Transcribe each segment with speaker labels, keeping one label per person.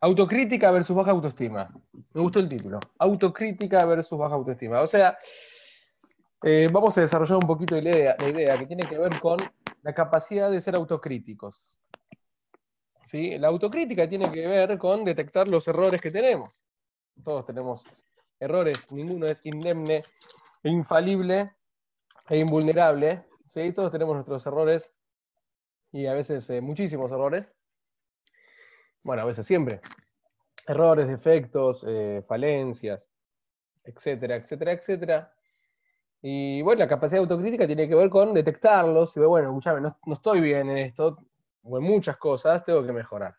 Speaker 1: autocrítica versus baja autoestima. Me gustó el título. Autocrítica versus baja autoestima. O sea, eh, vamos a desarrollar un poquito la idea, que tiene que ver con la capacidad de ser autocríticos. ¿Sí? La autocrítica tiene que ver con detectar los errores que tenemos. Todos tenemos errores, ninguno es indemne, infalible e invulnerable. ¿sí? Todos tenemos nuestros errores y a veces eh, muchísimos errores. Bueno, a veces siempre. Errores, defectos, eh, falencias, etcétera, etcétera, etcétera. Y bueno, la capacidad de autocrítica tiene que ver con detectarlos y bueno, escúchame, no, no estoy bien en esto, o en muchas cosas, tengo que mejorar.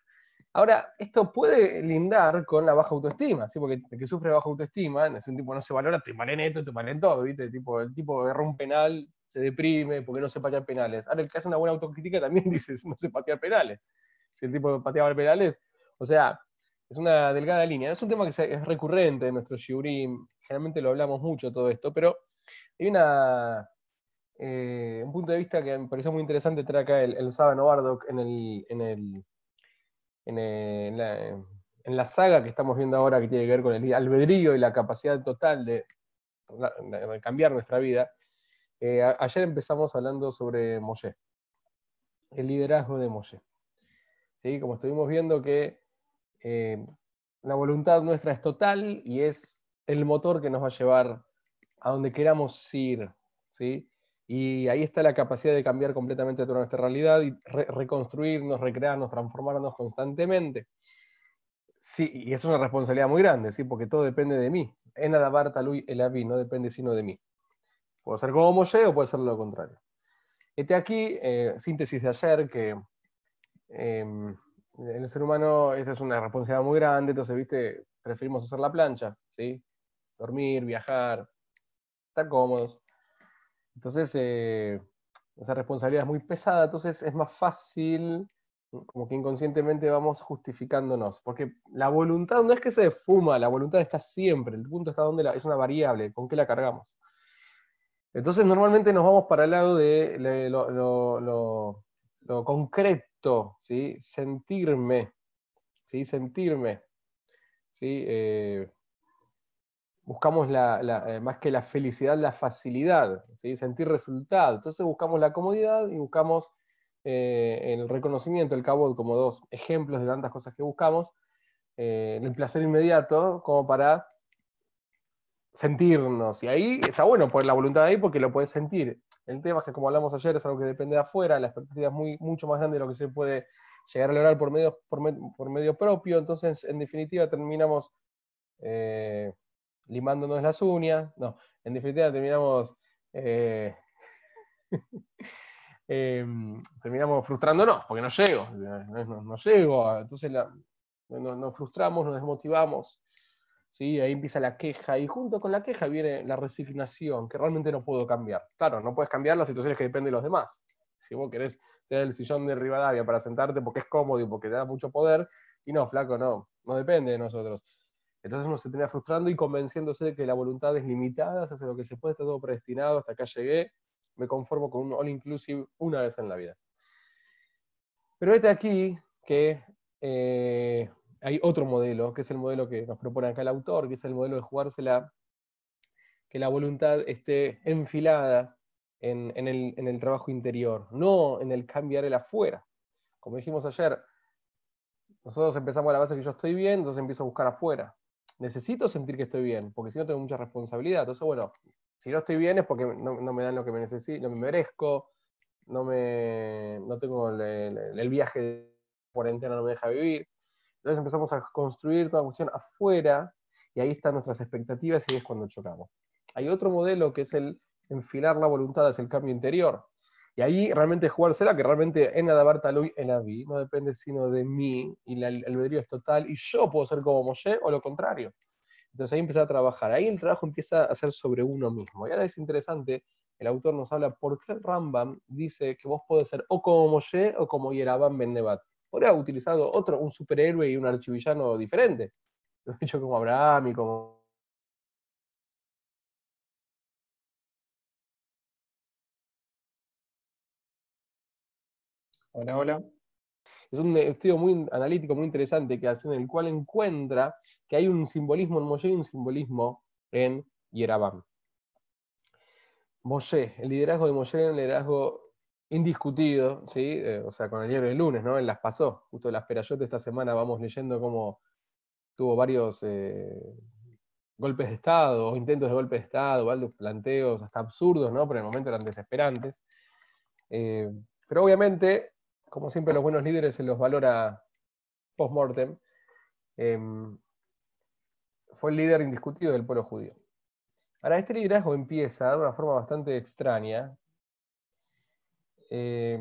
Speaker 1: Ahora, esto puede lindar con la baja autoestima, ¿sí? porque el que sufre baja autoestima es un tipo no se valora, te mal en esto, te mal en todo, ¿viste? El tipo, el tipo erra un penal, se deprime porque no se patear penales. Ahora, el que hace una buena autocrítica también dice, no se patear penales. Si el tipo pateaba penales, o sea, es una delgada línea. Es un tema que es recurrente en nuestro shiurim, generalmente lo hablamos mucho todo esto, pero hay una, eh, un punto de vista que me pareció muy interesante traer acá el, el Saba en, el, en, el, en, la, en, la, saga que estamos viendo ahora que tiene que ver con el albedrío y la capacidad total de, de cambiar nuestra vida. Eh, ayer empezamos hablando sobre Moshe, el liderazgo de Moshe. ¿Sí? Como estuvimos viendo que eh, la voluntad nuestra es total y es el motor que nos va a llevar a donde queramos ir. ¿sí? Y ahí está la capacidad de cambiar completamente toda nuestra realidad y reconstruirnos, recrearnos, transformarnos constantemente. Sí, y es una responsabilidad muy grande, ¿sí? porque todo depende de mí. En Adabar Talui el Avi, no depende sino de mí. Puedo ser como Moshe o puede ser lo contrario. Este aquí, eh, síntesis de ayer, que em, en el ser humano esa es una responsabilidad muy grande, entonces, viste, preferimos hacer la plancha. Dormir, viajar, estar cómodos. Entonces, eh, esa responsabilidad es muy pesada, entonces es más fácil, como que inconscientemente vamos justificándonos, porque la voluntad no es que se fuma, la voluntad está siempre, el punto está donde es una variable, con qué la cargamos. Entonces, normalmente nos vamos para el lado de lo, concreto, ¿sí? sentirme, ¿sí? sentirme. ¿sí? Eh, buscamos la, eh, más que la felicidad, la facilidad, ¿sí? sentir resultado. Entonces buscamos la comodidad y buscamos eh, el reconocimiento, el cabo como dos ejemplos de tantas cosas que buscamos, el placer inmediato como para sentirnos. Y ahí está bueno poner la voluntad ahí porque lo puedes sentir. El tema es que, como hablamos ayer, es algo que depende de afuera, la expectativa es muy, mucho más grande de lo que se puede llegar a lograr por medio, por, medio propio. Entonces, en definitiva, terminamos limándonos las uñas. No, en definitiva terminamos, eh, em, terminamos frustrándonos, porque no llego, no, llego, entonces nos frustramos, nos desmotivamos. ¿Sí? Ahí empieza la queja y junto con la queja viene la resignación, que realmente no puedo cambiar. Claro, no puedes cambiar las situaciones que dependen de los demás. Si vos querés tener el sillón de Rivadavia para sentarte porque es cómodo y porque te da mucho poder, y no, flaco, no, no depende de nosotros. Entonces uno se tenía frustrando y convenciéndose de que la voluntad es limitada, se hace lo que se puede, está todo predestinado, hasta acá llegué, me conformo con un all inclusive una vez en la vida. Pero este aquí que eh, hay otro modelo, que es el modelo que nos propone acá el autor, que es el modelo de jugársela, que la voluntad esté enfilada en, el, trabajo interior, no en el cambiar el afuera. Como dijimos ayer, nosotros empezamos a la base que yo estoy bien, entonces empiezo a buscar afuera necesito sentir que estoy bien, porque si no tengo mucha responsabilidad. Entonces, bueno, si no estoy bien es porque no, me dan lo que me necesito, no me merezco, no, me, no tengo el, viaje de cuarentena, no me deja vivir. Entonces empezamos a construir toda la cuestión afuera y ahí están nuestras expectativas y es cuando chocamos. Hay otro modelo que es el enfilar la voluntad, es el cambio interior. Y ahí realmente jugársela, que realmente en Adabar Talui en Abi, no depende sino de mí, y el albedrío es total, y yo puedo ser como Moshe o lo contrario. Entonces ahí empieza a trabajar. Ahí el trabajo empieza a ser sobre uno mismo. Y ahora es interesante, el autor nos habla por qué Rambam dice que vos podés ser o como Moshe o como Yerabam Ben Nebat. Podría haber utilizado otro, un superhéroe y un archivillano diferente. Lo he dicho como Abraham y como
Speaker 2: Hola, hola.
Speaker 1: Es un estudio muy analítico, muy interesante que hace, en el cual encuentra que hay un simbolismo en Moshe y un simbolismo en Yerabam. Moshe, el liderazgo de Moshe era un liderazgo indiscutido, ¿sí? Eh, o sea, con el diario del lunes, ¿no? Él las pasó. Justo las Perayot de esta semana vamos leyendo cómo tuvo varios eh, golpes de Estado, intentos de golpe de Estado, varios planteos hasta absurdos, ¿no? Pero en el momento eran desesperantes. Eh, pero obviamente, como siempre los buenos líderes se los valora post-mortem, em, fue el líder indiscutido del pueblo judío. Ahora, este liderazgo empieza de una forma bastante extraña. Eh,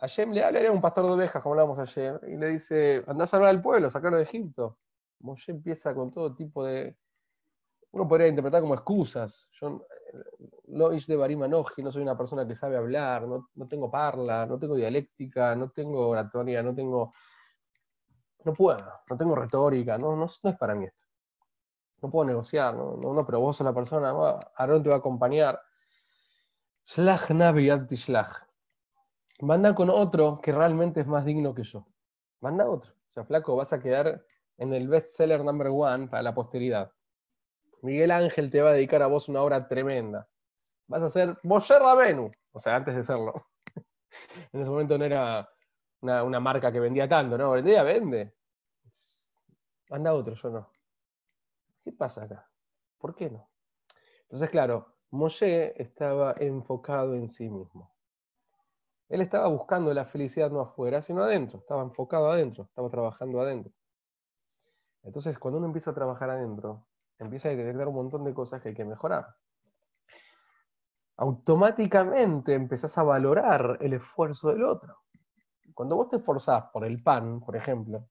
Speaker 1: Hashem le habla, era un pastor de ovejas, como hablábamos ayer, y le dice, andá a salvar al pueblo, sacarlo de Egipto. Moshe empieza con todo tipo de... Uno podría interpretar como excusas. Yo no de Barima no soy una persona que sabe hablar, no, tengo parla, no tengo dialéctica, no tengo oratoria, no tengo... No puedo, no tengo retórica, no, no, es para mí esto no puedo negociar, no, no, pero vos sos la persona, Aarón te va a acompañar. Shlach Navi Shlach. Manda con otro que realmente es más digno que yo. Manda otro. O sea, flaco, vas a quedar en el bestseller number one para la posteridad. Miguel Ángel te va a dedicar a vos una obra tremenda. Vas a ser Moshe Rabenu. O sea, antes de serlo. en ese momento no era una, una marca que vendía tanto, ¿no? Hoy día vende. Manda otro, yo no. ¿Qué pasa acá? ¿Por qué no? Entonces, claro, Moshe estaba enfocado en sí mismo. Él estaba buscando la felicidad no afuera, sino adentro. Estaba enfocado adentro, estaba trabajando adentro. Entonces, cuando uno empieza a trabajar adentro, empieza a detectar un montón de cosas que hay que mejorar. Automáticamente empezás a valorar el esfuerzo del otro. Cuando vos te esforzás por el pan, por ejemplo,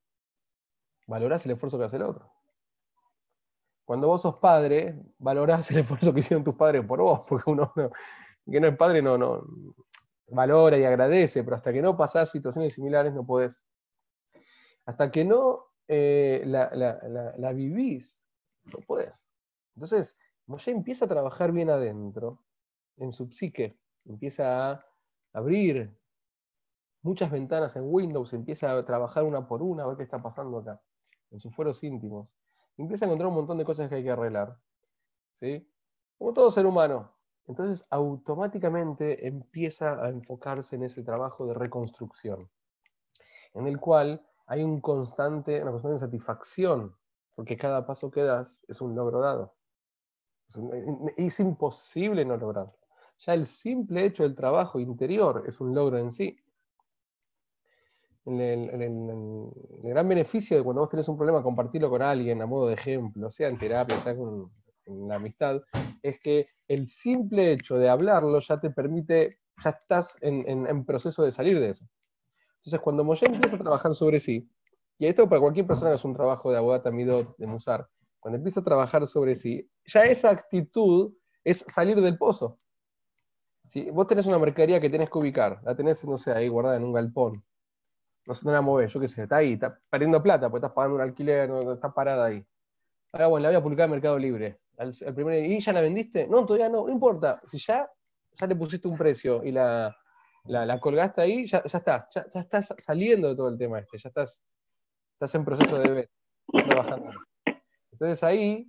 Speaker 1: valorás el esfuerzo que hace el otro. Cuando vos sos padre, valorás el esfuerzo que hicieron tus padres por vos, porque uno que no es padre no, no valora y agradece, pero hasta que no pasás situaciones similares no podés. Hasta que no eh, la, vivís, no podés. Entonces, Moshe empieza a trabajar bien adentro, en su psique, empieza a abrir muchas ventanas en Windows, empieza a trabajar una por una, a ver qué está pasando acá, en sus fueros íntimos empieza a encontrar un montón de cosas que hay que arreglar. ¿sí? Como todo ser humano. Entonces, automáticamente empieza a enfocarse en ese trabajo de reconstrucción, en el cual hay un constante, una constante satisfacción, porque cada paso que das es un logro dado. Es, imposible no lograrlo. Ya el simple hecho del trabajo interior es un logro en sí el, gran beneficio de cuando vos tenés un problema, compartirlo con alguien a modo de ejemplo, sea en terapia, sea en la amistad, es que el simple hecho de hablarlo ya te permite, ya estás en, proceso de salir de eso. Entonces, cuando Moshe empieza a trabajar sobre sí, y esto para cualquier persona es un trabajo de abogada Midot, de Musar, cuando empieza a trabajar sobre sí, ya esa actitud es salir del pozo. Si vos tenés una mercadería que tenés que ubicar, la tenés, no sé, ahí guardada en un galpón, no, no la mueves, yo qué sé, está ahí, está perdiendo plata, porque estás pagando un alquiler, no, está parada ahí. Ahora, bueno, la voy a publicar en Mercado Libre. ¿Y ya la vendiste? No, todavía no, no importa. Si ya, ya le pusiste un precio y la, la, colgaste ahí, ya, ya está, ya, estás saliendo de todo el tema este, ya estás, estás en proceso de ver, trabajando. Entonces ahí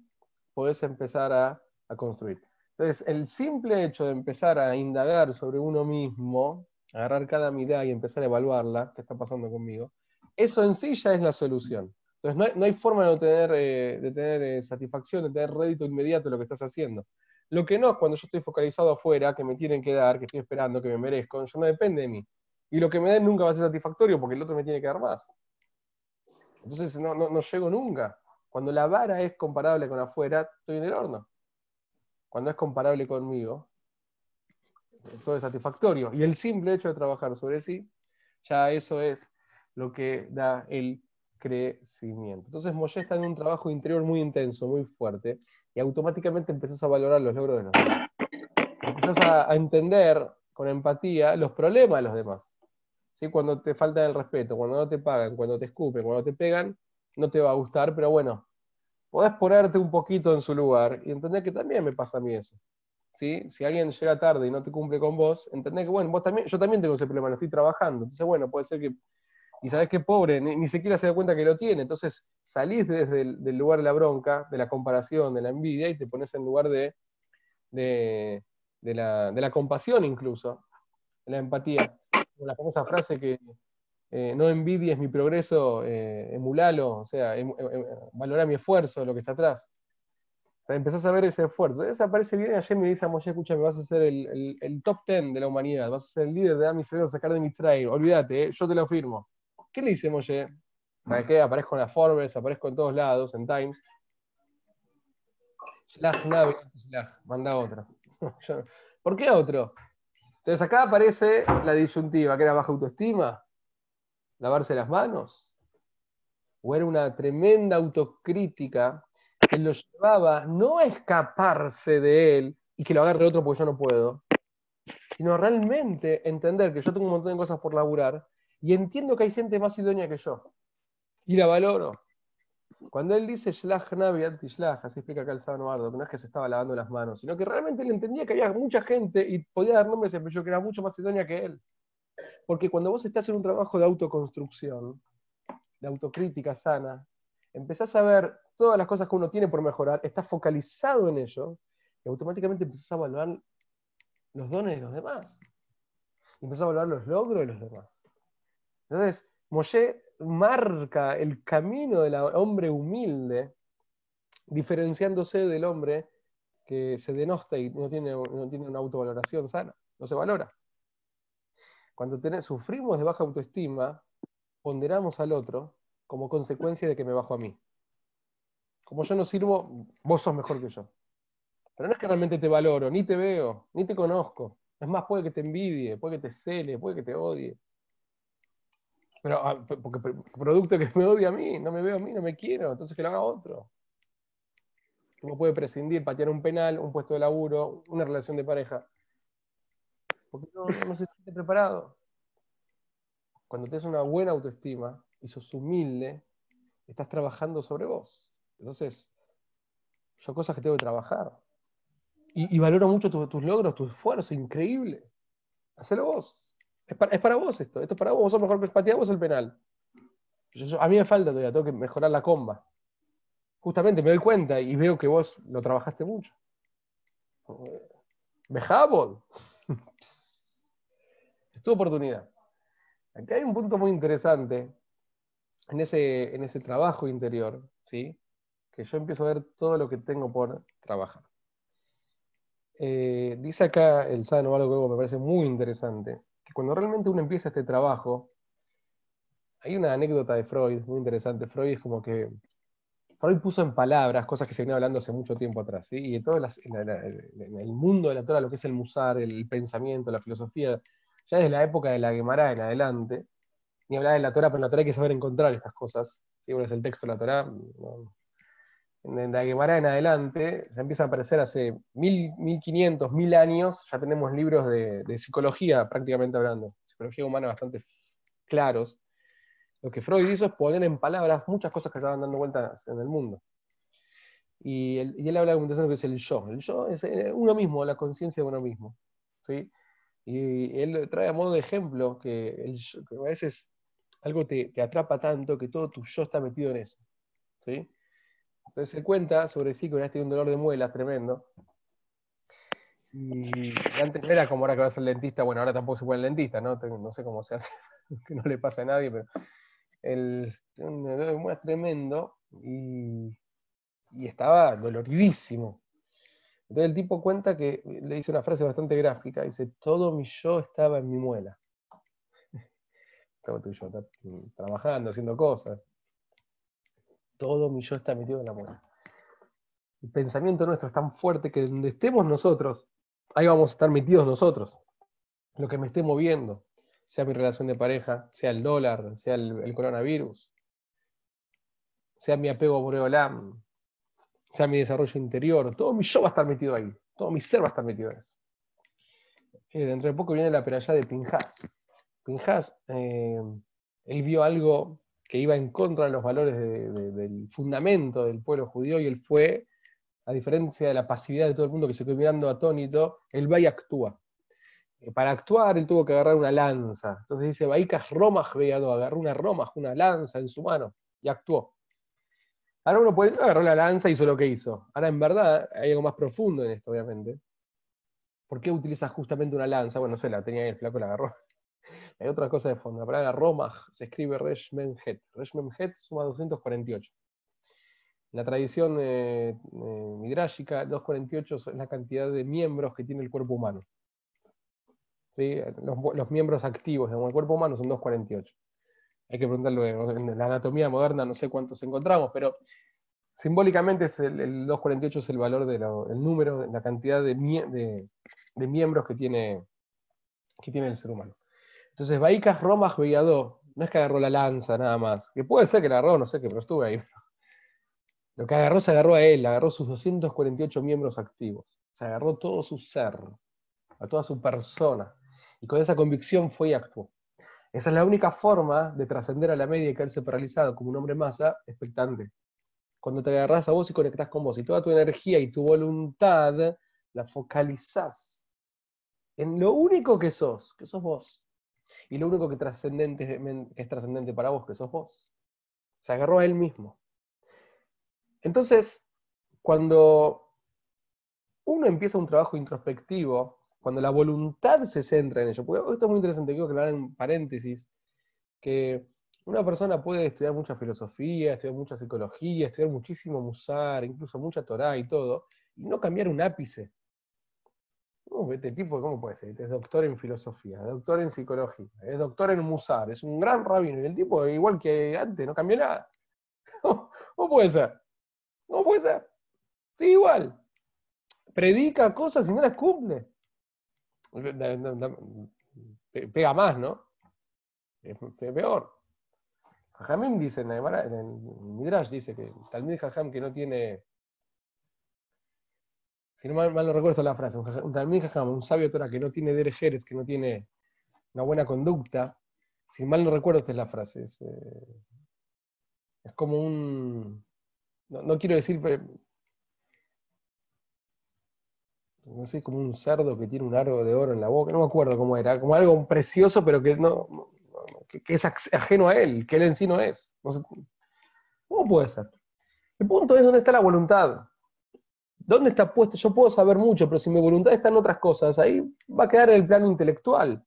Speaker 1: podés empezar a, a construir. Entonces, el simple hecho de empezar a indagar sobre uno mismo agarrar cada mirada y empezar a evaluarla, qué está pasando conmigo, eso en sí ya es la solución. Entonces no hay, forma de tener, eh, de tener eh, satisfacción, de tener rédito inmediato de lo que estás haciendo. Lo que no es cuando yo estoy focalizado afuera, que me tienen que dar, que estoy esperando, que me merezco, eso no depende de mí. Y lo que me den nunca va a ser satisfactorio porque el otro me tiene que dar más. Entonces no, no, no llego nunca. Cuando la vara es comparable con afuera, estoy en el horno. Cuando es comparable conmigo, todo es satisfactorio. Y el simple hecho de trabajar sobre sí, ya eso es lo que da el crecimiento. Entonces Moshe está en un trabajo interior muy intenso, muy fuerte, y automáticamente empezás a valorar los logros de los demás. Empezás a, entender con empatía los problemas de los demás. ¿Sí? Cuando te falta el respeto, cuando no te pagan, cuando te escupen, cuando te pegan, no te va a gustar, pero bueno, podés ponerte un poquito en su lugar y entender que también me pasa a mí eso. Si alguien llega tarde y no te cumple con vos, entendés que, bueno, vos también, yo también tengo ese problema, lo estoy trabajando. Entonces, bueno, puede ser que y sabes que pobre, ni, siquiera se da cuenta que lo tiene. Entonces salís desde el lugar de la bronca, de la comparación, de la envidia, y te pones en lugar de, de, la, compasión incluso, de la empatía. La famosa frase que eh, no envidies mi progreso, eh, emulalo, o sea, em, em, em, valora mi esfuerzo, lo que está atrás. Empezás a ver ese esfuerzo. Esa aparece bien ayer me dice a Moshe, escúchame, vas a ser el, top ten de la humanidad, vas a ser el líder de Ami a sacar de Mitzray, olvídate, eh, yo te lo firmo. ¿Qué le dice Moshe? ¿Sabes qué? Aparezco en la Forbes, aparezco en todos lados, en Times. Navi, manda otro. ¿Por qué otro? Entonces acá aparece la disyuntiva, que era baja autoestima, lavarse las manos, o era una tremenda autocrítica que lo llevaba no a escaparse de él y que lo agarre otro porque yo no puedo, sino realmente entender que yo tengo un montón de cosas por laburar y entiendo que hay gente más idónea que yo. Y la valoro. Cuando él dice Shlach Navi Shlach, así explica acá el Sábado Bardo, que no es que se estaba lavando las manos, sino que realmente él entendía que había mucha gente y podía dar nombres, pero yo que era mucho más idónea que él. Porque cuando vos estás en un trabajo de autoconstrucción, de autocrítica sana, empezás a ver todas las cosas que uno tiene por mejorar, estás focalizado en ello, y automáticamente empezás a valorar los dones de los demás. Y empezás a valorar los logros de los demás. Entonces, Moshe marca el camino del hombre humilde, diferenciándose del hombre que se denosta y no tiene, una autovaloración sana, no se valora. Cuando sufrimos de baja autoestima, ponderamos al otro como consecuencia de que me bajo a mí. Como yo no sirvo, vos sos mejor que yo. Pero no es que realmente te valoro, ni te veo, ni te conozco. Es más, puede que te envidie, puede que te cele, puede que te odie. Pero ah, porque producto que me odia a mí, no me veo a mí, no me quiero, entonces que lo haga otro. Uno puede prescindir, patear un penal, un puesto de laburo, una relación de pareja. Porque no, se siente preparado. Cuando tienes una buena autoestima y sos humilde, estás trabajando sobre vos. Entonces, son cosas que tengo que trabajar. Y, valoro mucho tus logros, tu esfuerzo, increíble. Hacelo vos. Es para, vos esto, esto es para vos, vos sos mejor que vos el penal. a mí me falta todavía, tengo que mejorar la comba. Justamente me doy cuenta y veo que vos lo trabajaste mucho. Bejábol. es tu oportunidad. Aquí hay un punto muy interesante en ese, en ese trabajo interior, ¿sí? que yo empiezo a ver todo lo que tengo por trabajar. Eh, dice acá el Sano algo que me parece muy interesante cuando realmente uno empieza este trabajo, hay una anécdota de Freud muy interesante. Freud es como que Freud puso en palabras cosas que se venían hablando hace mucho tiempo atrás, ¿sí? y en todo en el mundo de la Torah, lo que es el musar, el pensamiento, la filosofía, ya desde la época de la Gemara en adelante, ni hablar de la Torah, pero en la Torah hay que saber encontrar estas cosas. ¿sí? Uno es el texto de la Torah, en la en adelante, ya empieza a aparecer hace 1500, 1000 años, ya tenemos libros de, psicología prácticamente hablando, psicología humana bastante claros. Lo que Freud hizo es poner en palabras muchas cosas que estaban dando vueltas en el mundo. Y él, habla de un que es el yo. El yo es eh, uno mismo, la conciencia de uno mismo. ¿sí? Y él trae a modo de ejemplo que, a veces algo te, te, atrapa tanto que todo tu yo está metido en eso. ¿sí? Entonces se cuenta sobre sí que una vez un dolor de muelas tremendo. Y antes era como ahora que vas al dentista, bueno, ahora tampoco se puede al dentista, ¿no? No sé cómo se hace, que no le pasa a nadie, pero el, un dolor de muelas tremendo y, y estaba doloridísimo. Entonces el tipo cuenta que le dice una frase bastante gráfica, dice, todo mi yo estaba en mi muela. Todo tu yo, trabajando, haciendo cosas todo mi yo está metido en la muela. El pensamiento nuestro es tan fuerte que donde estemos nosotros, ahí vamos a estar metidos nosotros. Lo que me esté moviendo, sea mi relación de pareja, sea el dólar, sea el, coronavirus, sea mi apego a Boreolam, sea mi desarrollo interior, todo mi yo va a estar metido ahí, todo mi ser va a estar metido en eso. Eh, dentro de poco viene la peralla de Pinjas. Pinjas, eh, él vio algo que iba en contra de los valores del fundamento del pueblo judío y él fue, a diferencia de la pasividad de todo el mundo que se quedó mirando atónito, él va y actúa. para actuar, él tuvo que agarrar una lanza. Entonces dice, Baicas Romaj Veado, agarró una Romaj, una lanza en su mano, y actuó. Ahora uno puede, agarró la lanza y hizo lo que hizo. Ahora, en verdad, hay algo más profundo en esto, obviamente. ¿Por qué utiliza justamente una lanza? Bueno, no sé, la tenía el flaco la agarró. Hay otra cosa de fondo. La palabra Romaj se escribe Reshmenhet. Reshmenhet suma 248. La tradición eh, eh, midrágica, 248 es la cantidad de miembros que tiene el cuerpo humano. ¿Sí? Los, miembros activos del cuerpo humano son 248. Hay que preguntarlo en la anatomía moderna, no sé cuántos encontramos, pero simbólicamente el, 248 es el valor del número, la cantidad de, miembros que tiene el ser humano. Entonces, Baicas Romas Vegadó, no es que agarró la lanza nada más, que puede ser que la agarró, no sé qué, pero estuve ahí. Lo que agarró se agarró a él, agarró sus 248 miembros activos, se agarró todo su ser, a toda su persona, y con esa convicción fue y actuó. Esa es la única forma de trascender a la media y caerse paralizado como un hombre masa expectante. Cuando te agarras a vos y conectás con vos, y toda tu energía y tu voluntad la focalizás en lo único que sos, que sos vos. Y lo único que, trascendente, es trascendente para vos, que sos vos. Se agarró a él mismo. Entonces, cuando uno empieza un trabajo introspectivo, cuando la voluntad se centra en ello, porque esto es muy interesante, quiero aclarar en paréntesis, que una persona puede estudiar mucha filosofía, estudiar mucha psicología, estudiar muchísimo musar, incluso mucha Torah y todo, y no cambiar un ápice. Este tipo, ¿cómo puede ser? Es doctor en filosofía, doctor en psicología, es doctor en musar, es un gran rabino, y el tipo, igual que antes, no cambió nada. ¿Cómo puede ser? No puede ser. Sí, igual. Predica cosas y no las cumple. Pega más, ¿no? Es peor. Jajamim dice, en Midrash dice que Talmud Jajam que no tiene, si no mal, no recuerdo la frase, un Jajam, un sabio Torah que no tiene derejeres, que no tiene una buena conducta, si mal no recuerdo esta es la frase, es, eh, es como un, no, quiero decir, no sé, como un cerdo que tiene un aro de oro en la boca, no me acuerdo cómo era, como algo precioso, pero que no, que, es ajeno a él, que él en sí no es. ¿Cómo puede ser? El punto es dónde está la voluntad. ¿Dónde está puesta? Yo puedo saber mucho, pero si mi voluntad está en otras cosas, ahí va a quedar el plano intelectual.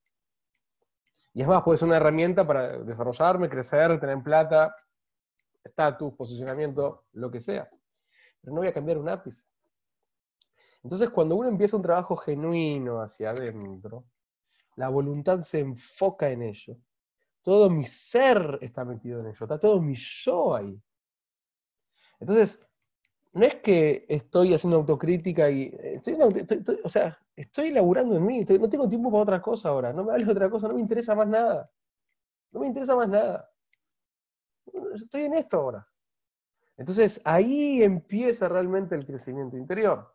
Speaker 1: Y es más, puede ser una herramienta para desarrollarme, crecer, tener plata, estatus, posicionamiento, lo que sea. Pero no voy a cambiar un ápice. Entonces, cuando uno empieza un trabajo genuino hacia adentro, la voluntad se enfoca en ello. Todo mi ser está metido en ello, está todo mi yo ahí. Entonces, no es que estoy haciendo autocrítica y. Estoy, o sea, estoy laburando en mí, no tengo tiempo para otra cosa ahora, no me hables de otra cosa, no me interesa más nada. No me interesa más nada estoy en esto ahora. Entonces ahí empieza realmente el crecimiento interior.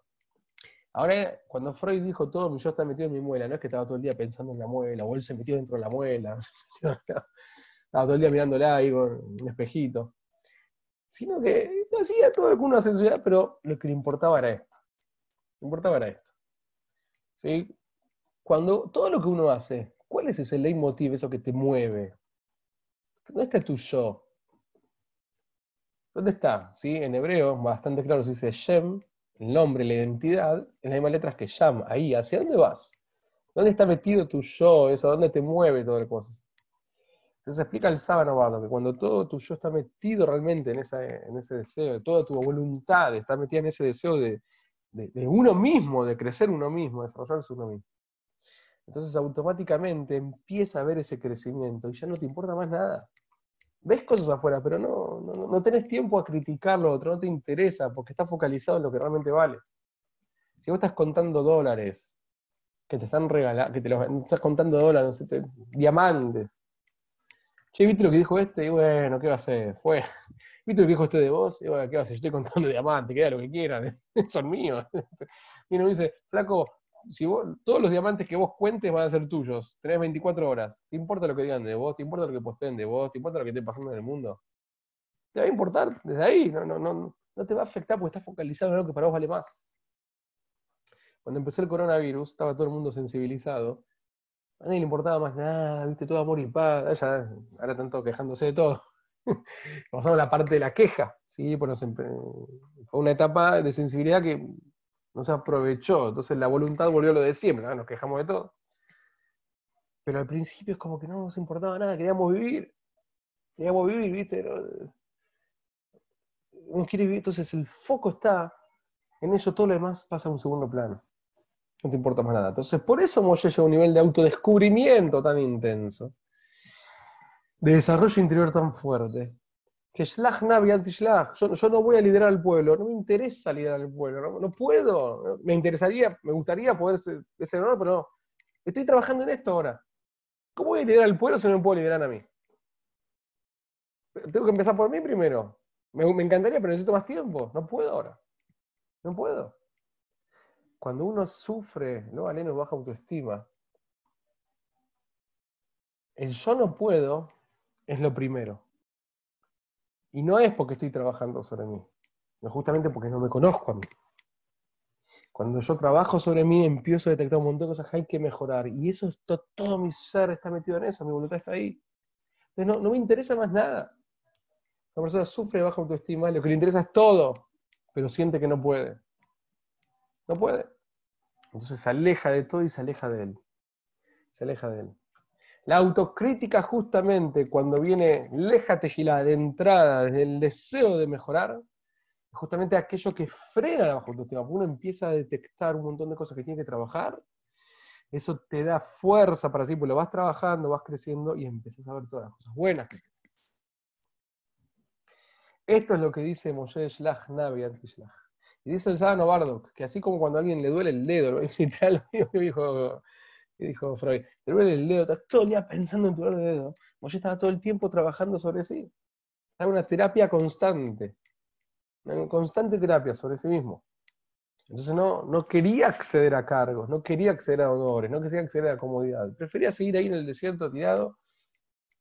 Speaker 1: Ahora, cuando Freud dijo todo mi yo está metido en mi muela, no es que estaba todo el día pensando en la muela, o él se metió dentro de la muela, estaba todo el día mirándola ahí con un espejito, sino que hacía todo con una sensualidad, pero lo que le importaba era esto. Le importaba era esto. ¿Sí? Cuando todo lo que uno hace, ¿cuál es ese leitmotiv, eso que te mueve? ¿Dónde está tu yo? ¿Dónde está? ¿Sí? En hebreo, bastante claro, se dice Shem, el nombre, la identidad, en las mismas letras que Sham, ahí, ¿hacia dónde vas? ¿Dónde está metido tu yo, eso? ¿Dónde te mueve todas las cosas? Entonces explica el sábado que cuando todo tu yo está metido realmente en, en ese deseo, toda tu voluntad está metida en ese deseo de, de uno mismo, de crecer uno mismo, de desarrollarse uno mismo. Entonces automáticamente empieza a ver ese crecimiento y ya no te importa más nada ves cosas afuera, pero no, no, no tenés tiempo a criticar lo otro, no te interesa, porque estás focalizado en lo que realmente vale. Si vos estás contando dólares, que te están regalando, que te los estás contando dólares, sé, diamantes. Che, ¿viste lo que dijo este? Y bueno, ¿qué va a hacer? Fue. ¿Viste lo que dijo este de vos? Y bueno, ¿qué va a hacer? Yo estoy contando diamantes, queda lo que quieran, son míos. Y uno dice, flaco, si todos los diamantes que vos cuentes van a ser tuyos, tenés 24 horas, ¿te importa lo que digan de vos? ¿Te importa lo que posteen de vos? ¿Te importa lo que esté pasando en el mundo? Te va a importar desde ahí, no, no, no, no te va a afectar porque estás focalizado en algo que para vos vale más. Cuando empezó el coronavirus, estaba todo el mundo sensibilizado A nadie le importaba más nada, viste, todo amor y paz. Ya, ahora todos quejándose de todo. Pasamos a la parte de la queja, ¿sí? Pues fue una etapa de sensibilidad que no se aprovechó. Entonces la voluntad volvió a lo de siempre, nos quejamos de todo. Pero al principio es como que no nos importaba nada, queríamos vivir. Queríamos vivir, ¿viste? No quiere vivir, entonces el foco está en eso, todo lo demás pasa a un segundo plano. No te importa más nada. Entonces, por eso Moshe llega a un nivel de autodescubrimiento tan intenso, de desarrollo interior tan fuerte, que Shlach Navi anti. Yo, no voy a liderar al pueblo, no me interesa liderar al pueblo, no, puedo. Me interesaría, me gustaría poder ser ese honor, pero no. Estoy trabajando en esto ahora. ¿Cómo voy a liderar al pueblo si no me puedo liderar a mí? Tengo que empezar por mí primero. Me, me encantaría, pero necesito más tiempo. No puedo ahora. No puedo. Cuando uno sufre, ¿no? Aleno baja autoestima, el yo no puedo es lo primero. Y no es porque estoy trabajando sobre mí, no justamente porque no me conozco a mí. Cuando yo trabajo sobre mí, empiezo a detectar un montón de cosas que hay que mejorar. Y eso es todo, mi ser está metido en eso, mi voluntad está ahí. Entonces no, me interesa más nada. La persona sufre baja autoestima, lo que le interesa es todo, pero siente que no puede. No puede. Entonces se aleja de todo y se aleja de él. Se aleja de él. La autocrítica justamente cuando viene leja tejilá de entrada, desde el deseo de mejorar, es justamente aquello que frena la baja autoestima. Uno empieza a detectar un montón de cosas que tiene que trabajar, eso te da fuerza para sí, pues lo vas trabajando, vas creciendo y empiezas a ver todas las cosas buenas que tienes. Esto es lo que dice Moshe Shlach Navi Antishlach. Y dice el Sábano Bardock, que así como cuando a alguien le duele el dedo, literal, dijo, dijo Freud, te duele el dedo, estás todo el día pensando en tu de dedo. Moshe estaba todo el tiempo trabajando sobre sí. Estaba una terapia constante, una constante terapia sobre sí mismo. Entonces no, no quería acceder a cargos, no quería acceder a honores, no quería acceder a comodidad. Prefería seguir ahí en el desierto tirado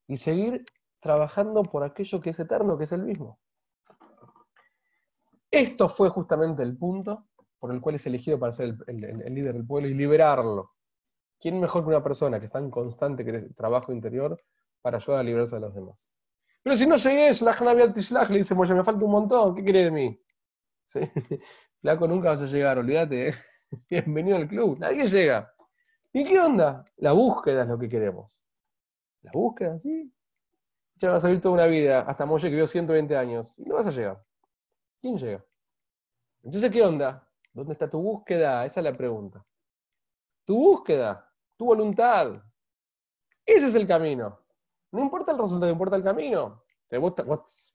Speaker 1: y seguir trabajando por aquello que es eterno, que es el mismo. Esto fue justamente el punto por el cual es elegido para ser el, líder del pueblo y liberarlo. ¿Quién mejor que una persona que está en constante trabajo interior para ayudar a liberarse de los demás? Pero si no llegué, le dice Moya, me falta un montón, ¿qué quiere de mí? Flaco, nunca vas a llegar, olvídate. Bienvenido al club, nadie llega. ¿Y qué onda? La búsqueda es lo que queremos. La búsqueda, sí. Ya vas a vivir toda una vida, hasta Molle que vivió 120 años, y no vas a llegar. ¿Quién llega? Entonces, ¿qué onda? ¿Dónde está tu búsqueda? Esa es la pregunta. Tu búsqueda, tu voluntad. Ese es el camino. No importa el resultado, importa el camino. Vos,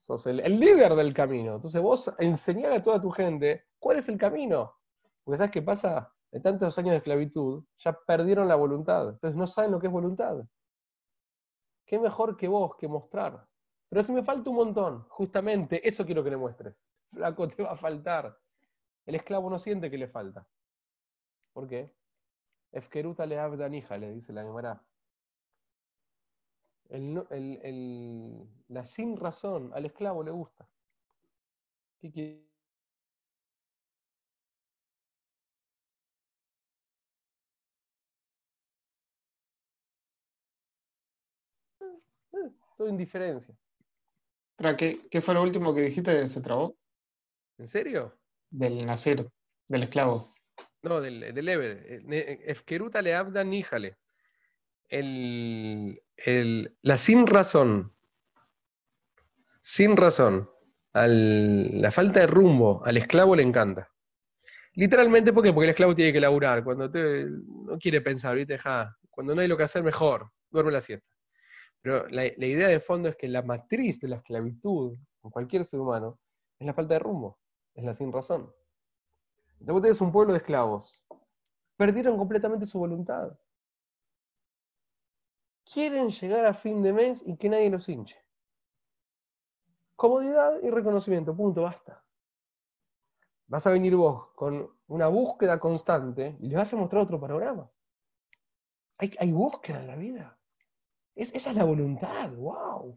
Speaker 1: sos el, líder del camino. Entonces vos enseñar a toda tu gente cuál es el camino. Porque ¿sabes qué pasa? De tantos años de esclavitud, ya perdieron la voluntad. Entonces no saben lo que es voluntad. ¿Qué mejor que vos que mostrar? Pero si me falta un montón, justamente eso quiero que le muestres. Flaco, te va a faltar. El esclavo no siente que le falta. ¿Por qué? Efkeruta le abdanija, le dice la Gemara. la sin razón al esclavo le gusta. ¿Qué quiere? Todo indiferencia.
Speaker 2: ¿Qué, fue lo último que dijiste? ¿Se trabó?
Speaker 1: ¿En serio?
Speaker 2: Del nacer, del esclavo.
Speaker 1: No, del, del Ebed. Efkeruta le abda níjale. El, la sin razón. Sin razón. Al, la falta de rumbo al esclavo le encanta. Literalmente, ¿por qué? Porque el esclavo tiene que laburar. Cuando no quiere pensar, ¿viste? cuando no hay lo que hacer, mejor. Duerme la siesta. Pero la, idea de fondo es que la matriz de la esclavitud en cualquier ser humano es la falta de rumbo, es la sin razón. Entonces es un pueblo de esclavos. Perdieron completamente su voluntad. Quieren llegar a fin de mes y que nadie los hinche. Comodidad y reconocimiento, punto, basta. Vas a venir vos con una búsqueda constante y les vas a mostrar otro panorama. Hay búsqueda en la vida esa es la voluntad, wow.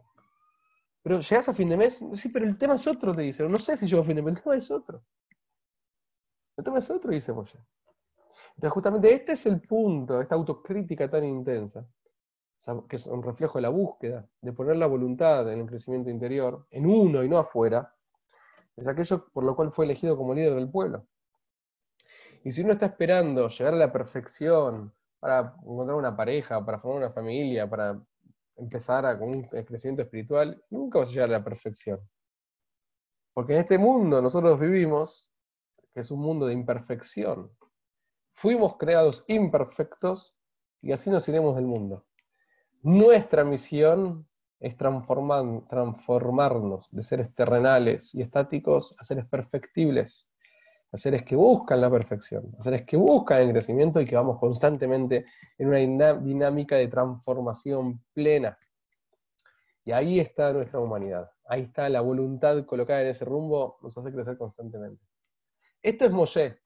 Speaker 1: Pero llegas a fin de mes, sí, pero el tema es otro, te dice. No sé si llego a fin de mes, el tema es otro. El tema es otro, dice Moshe. Entonces, justamente este es el punto, esta autocrítica tan intensa, que es un reflejo de la búsqueda, de poner la voluntad en el crecimiento interior, en uno y no afuera, es aquello por lo cual fue elegido como líder del pueblo. Y si uno está esperando llegar a la perfección para encontrar una pareja, para formar una familia, para empezar a, con un crecimiento espiritual, nunca vas a llegar a la perfección. Porque en este mundo nosotros vivimos, que es un mundo de imperfección. Fuimos creados imperfectos y así nos iremos del mundo. Nuestra misión es transformarnos de seres terrenales y estáticos a seres perfectibles, a seres que buscan la perfección, a seres que buscan el crecimiento y que vamos constantemente en una dinámica de transformación plena. Y ahí está nuestra humanidad, ahí está la voluntad colocada en ese rumbo, nos hace crecer constantemente. Esto es Moshe,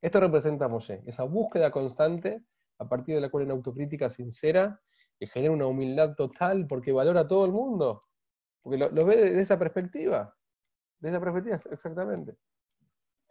Speaker 1: esto representa a Moshe, esa búsqueda constante a partir de la cual una autocrítica sincera que genera una humildad total porque valora a todo el mundo, porque lo, ve de, esa perspectiva, de esa perspectiva exactamente.